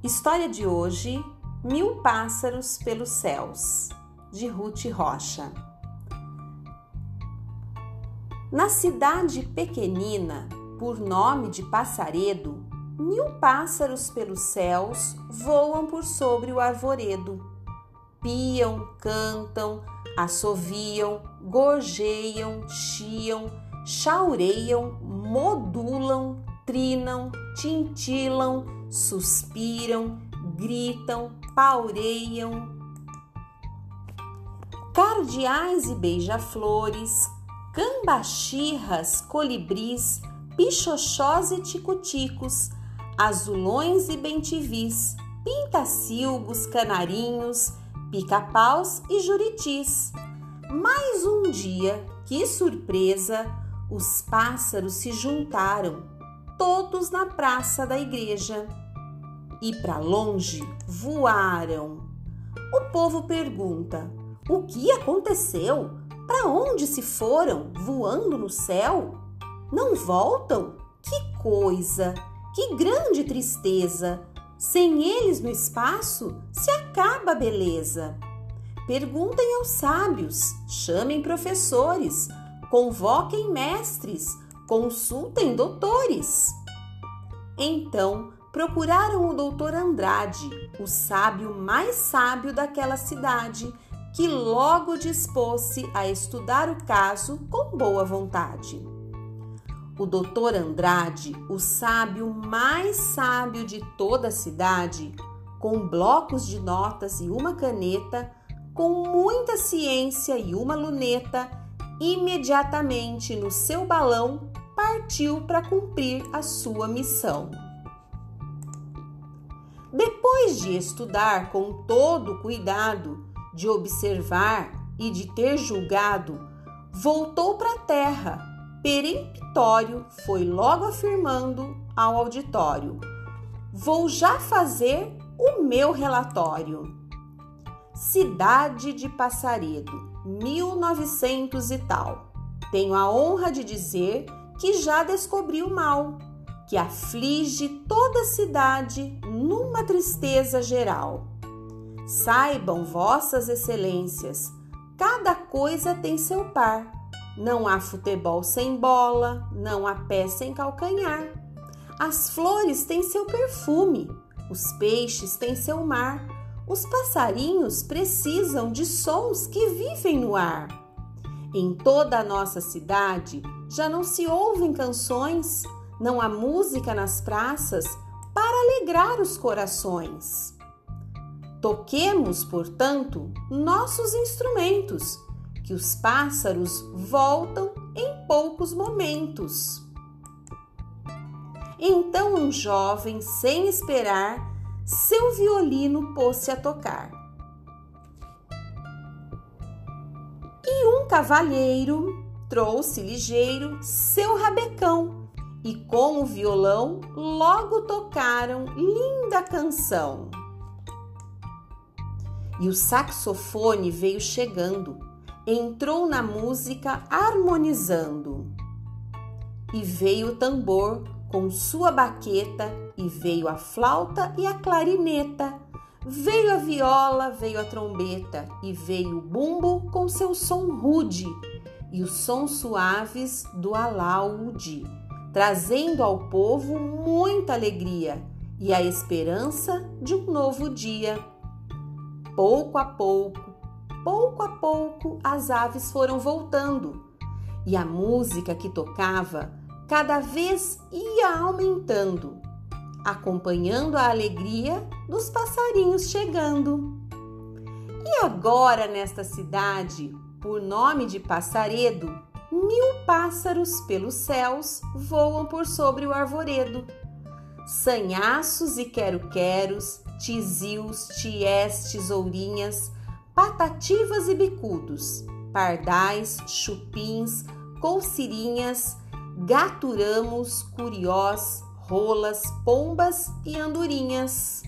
História de hoje: Mil Pássaros pelos Céus, de Ruth Rocha. Na cidade pequenina, por nome de Passaredo, mil pássaros pelos céus voam por sobre o arvoredo. Piam, cantam, assoviam, gorjeiam, chiam, chaureiam, modulam, trinam, tintilam, suspiram, gritam, paureiam. Cardeais e beija-flores, cambachirras, colibris, pichochós e ticuticos, azulões e bentivis, pintacilgos, canarinhos, pica-paus e juritis. Mais um dia, que surpresa, os pássaros se juntaram todos na praça da igreja. E para longe voaram. O povo pergunta: O que aconteceu? Para onde se foram voando no céu? Não voltam? Que coisa! Que grande tristeza! Sem eles no espaço se acaba a beleza. Perguntem aos sábios, chamem professores, convoquem mestres, consultem doutores. Então procuraram o doutor Andrade, o sábio mais sábio daquela cidade, que logo dispôs-se a estudar o caso com boa vontade. O doutor Andrade, o sábio mais sábio de toda a cidade, com blocos de notas e uma caneta, com muita ciência e uma luneta, imediatamente no seu balão partiu para cumprir a sua missão. Depois de estudar com todo cuidado, de observar e de ter julgado, voltou para a terra. Peremptório foi logo afirmando ao auditório: Vou já fazer o meu relatório. Cidade de Passaredo, 1900 e tal. Tenho a honra de dizer que já descobri o mal, que aflige toda a cidade numa tristeza geral. Saibam, vossas excelências, cada coisa tem seu par. Não há futebol sem bola, não há pé sem calcanhar. As flores têm seu perfume, os peixes têm seu mar, os passarinhos precisam de sons que vivem no ar. Em toda a nossa cidade já não se ouvem canções, não há música nas praças para alegrar os corações. Toquemos, portanto, nossos instrumentos, que os pássaros voltam em poucos momentos. Então um jovem, sem esperar, seu violino pôs-se a tocar. Cavalheiro trouxe ligeiro seu rabecão e com o violão logo tocaram linda canção. E o saxofone veio chegando, entrou na música harmonizando. E veio o tambor com sua baqueta, e veio a flauta e a clarineta. Veio a viola, veio a trombeta, e veio o bumbo com seu som rude e os sons suaves do alaúde, trazendo ao povo muita alegria e a esperança de um novo dia. Pouco a pouco, pouco a pouco, as aves foram voltando e a música que tocava cada vez ia aumentando, acompanhando a alegria dos passarinhos chegando. E agora, nesta cidade, por nome de passaredo, mil pássaros pelos céus voam por sobre o arvoredo. Sanhaços e quero-queros, tizios, ties, tesourinhas, patativas e bicudos, pardais, chupins, coucirinhas, gaturamos, curiós, rolas, pombas e andorinhas.